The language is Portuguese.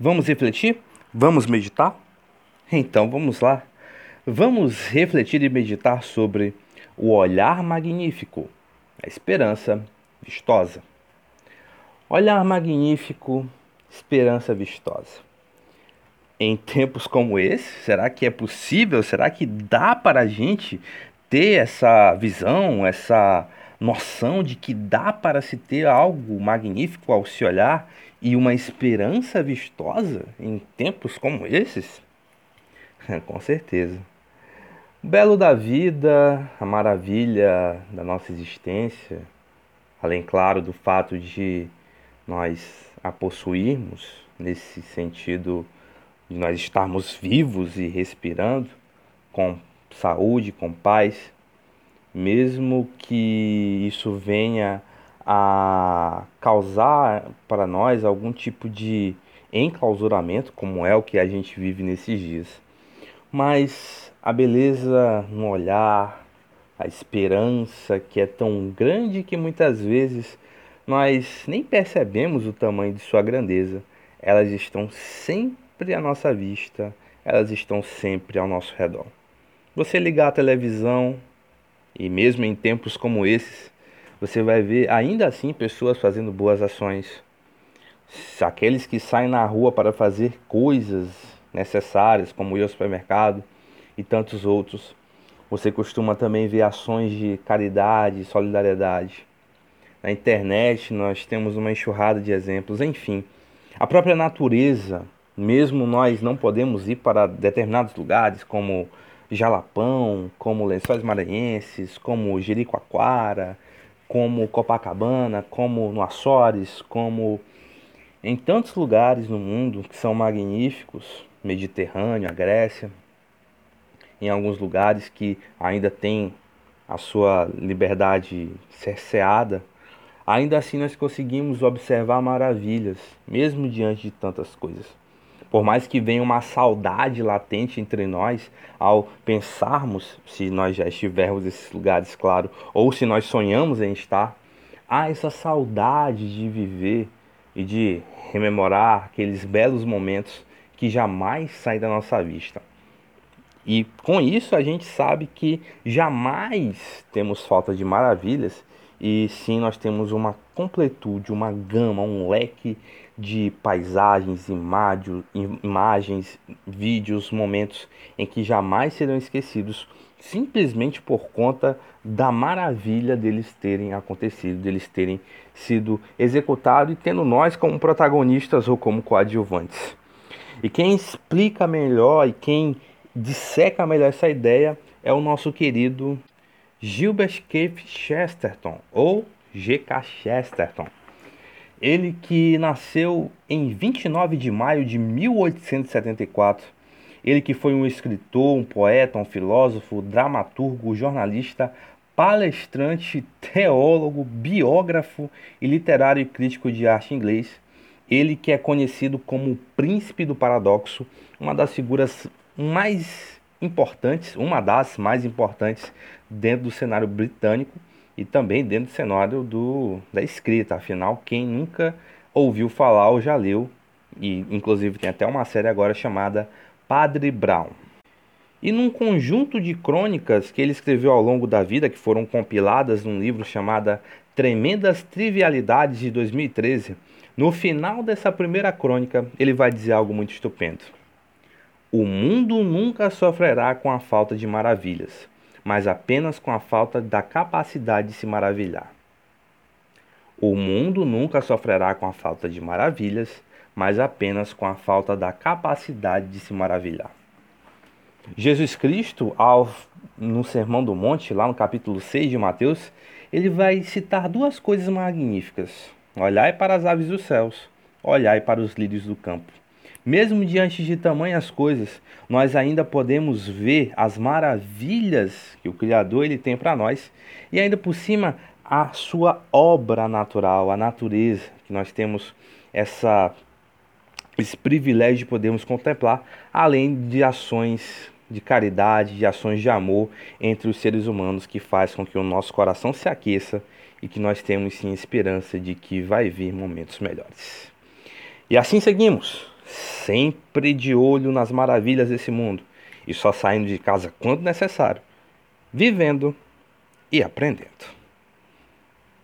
Vamos refletir? Vamos meditar? Então vamos lá. Vamos refletir e meditar sobre o olhar magnífico, a esperança vistosa. Olhar magnífico, esperança vistosa. Em tempos como esse, será que é possível? Será que dá para a gente ter essa visão, essa noção de que dá para se ter algo magnífico ao se olhar e uma esperança vistosa em tempos como esses? Com certeza. O belo da vida, a maravilha da nossa existência, além, claro, do fato de nós a possuirmos, nesse sentido de nós estarmos vivos e respirando com saúde, com paz, mesmo que isso venha a causar para nós algum tipo de enclausuramento, como é o que a gente vive nesses dias. Mas a beleza no olhar, a esperança que é tão grande que muitas vezes nós nem percebemos o tamanho de sua grandeza, elas estão sempre à nossa vista, elas estão sempre ao nosso redor. Você ligar a televisão, e mesmo em tempos como esses, você vai ver ainda assim pessoas fazendo boas ações. Aqueles que saem na rua para fazer coisas necessárias, como ir ao supermercado e tantos outros. Você costuma também ver ações de caridade, solidariedade. Na internet nós temos uma enxurrada de exemplos, enfim. A própria natureza, mesmo nós não podemos ir para determinados lugares como Jalapão, como Lençóis Maranhenses, como Jericoacoara, como Copacabana, como no Açores, como em tantos lugares no mundo que são magníficos, Mediterrâneo, a Grécia, em alguns lugares que ainda tem a sua liberdade cerceada, ainda assim nós conseguimos observar maravilhas, mesmo diante de tantas coisas. Por mais que venha uma saudade latente entre nós ao pensarmos, se nós já estivermos nesses lugares, claro, ou se nós sonhamos em estar, há essa saudade de viver e de rememorar aqueles belos momentos que jamais saem da nossa vista. E com isso a gente sabe que jamais temos falta de maravilhas e sim nós temos uma completude, uma gama, um leque de paisagens, imagens, vídeos, momentos em que jamais serão esquecidos, simplesmente por conta da maravilha deles terem acontecido, deles terem sido executados e tendo nós como protagonistas ou como coadjuvantes. E quem explica melhor e quem disseca melhor essa ideia é o nosso querido Gilbert Keith Chesterton, ou G.K. Chesterton. Ele que nasceu em 29 de maio de 1874. Ele que foi um escritor, um poeta, um filósofo, dramaturgo, jornalista, palestrante, teólogo, biógrafo e literário e crítico de arte inglês. Ele que é conhecido como o príncipe do paradoxo, uma das figuras mais importantes, uma das mais importantes dentro do cenário britânico e também dentro do cenário do, da escrita. Afinal, quem nunca ouviu falar ou já leu, e inclusive tem até uma série agora chamada Padre Brown. E num conjunto de crônicas que ele escreveu ao longo da vida, que foram compiladas num livro chamado Tremendas Trivialidades de 2013, no final dessa primeira crônica ele vai dizer algo muito estupendo. O mundo nunca sofrerá com a falta de maravilhas mas apenas com a falta da capacidade de se maravilhar. O mundo nunca sofrerá com a falta de maravilhas, mas apenas com a falta da capacidade de se maravilhar. Jesus Cristo, ao, no Sermão do Monte, lá no capítulo 6 de Mateus, ele vai citar duas coisas magníficas: olhai para as aves dos céus, olhai para os lírios do campo. Mesmo diante de tamanhas coisas, nós ainda podemos ver as maravilhas que o Criador ele tem para nós e ainda por cima a sua obra natural, a natureza, que nós temos essa esse privilégio de podermos contemplar, além de ações de caridade, de ações de amor entre os seres humanos que faz com que o nosso coração se aqueça e que nós temos sim esperança de que vai vir momentos melhores. E assim seguimos sempre de olho nas maravilhas desse mundo e só saindo de casa quando necessário, vivendo e aprendendo.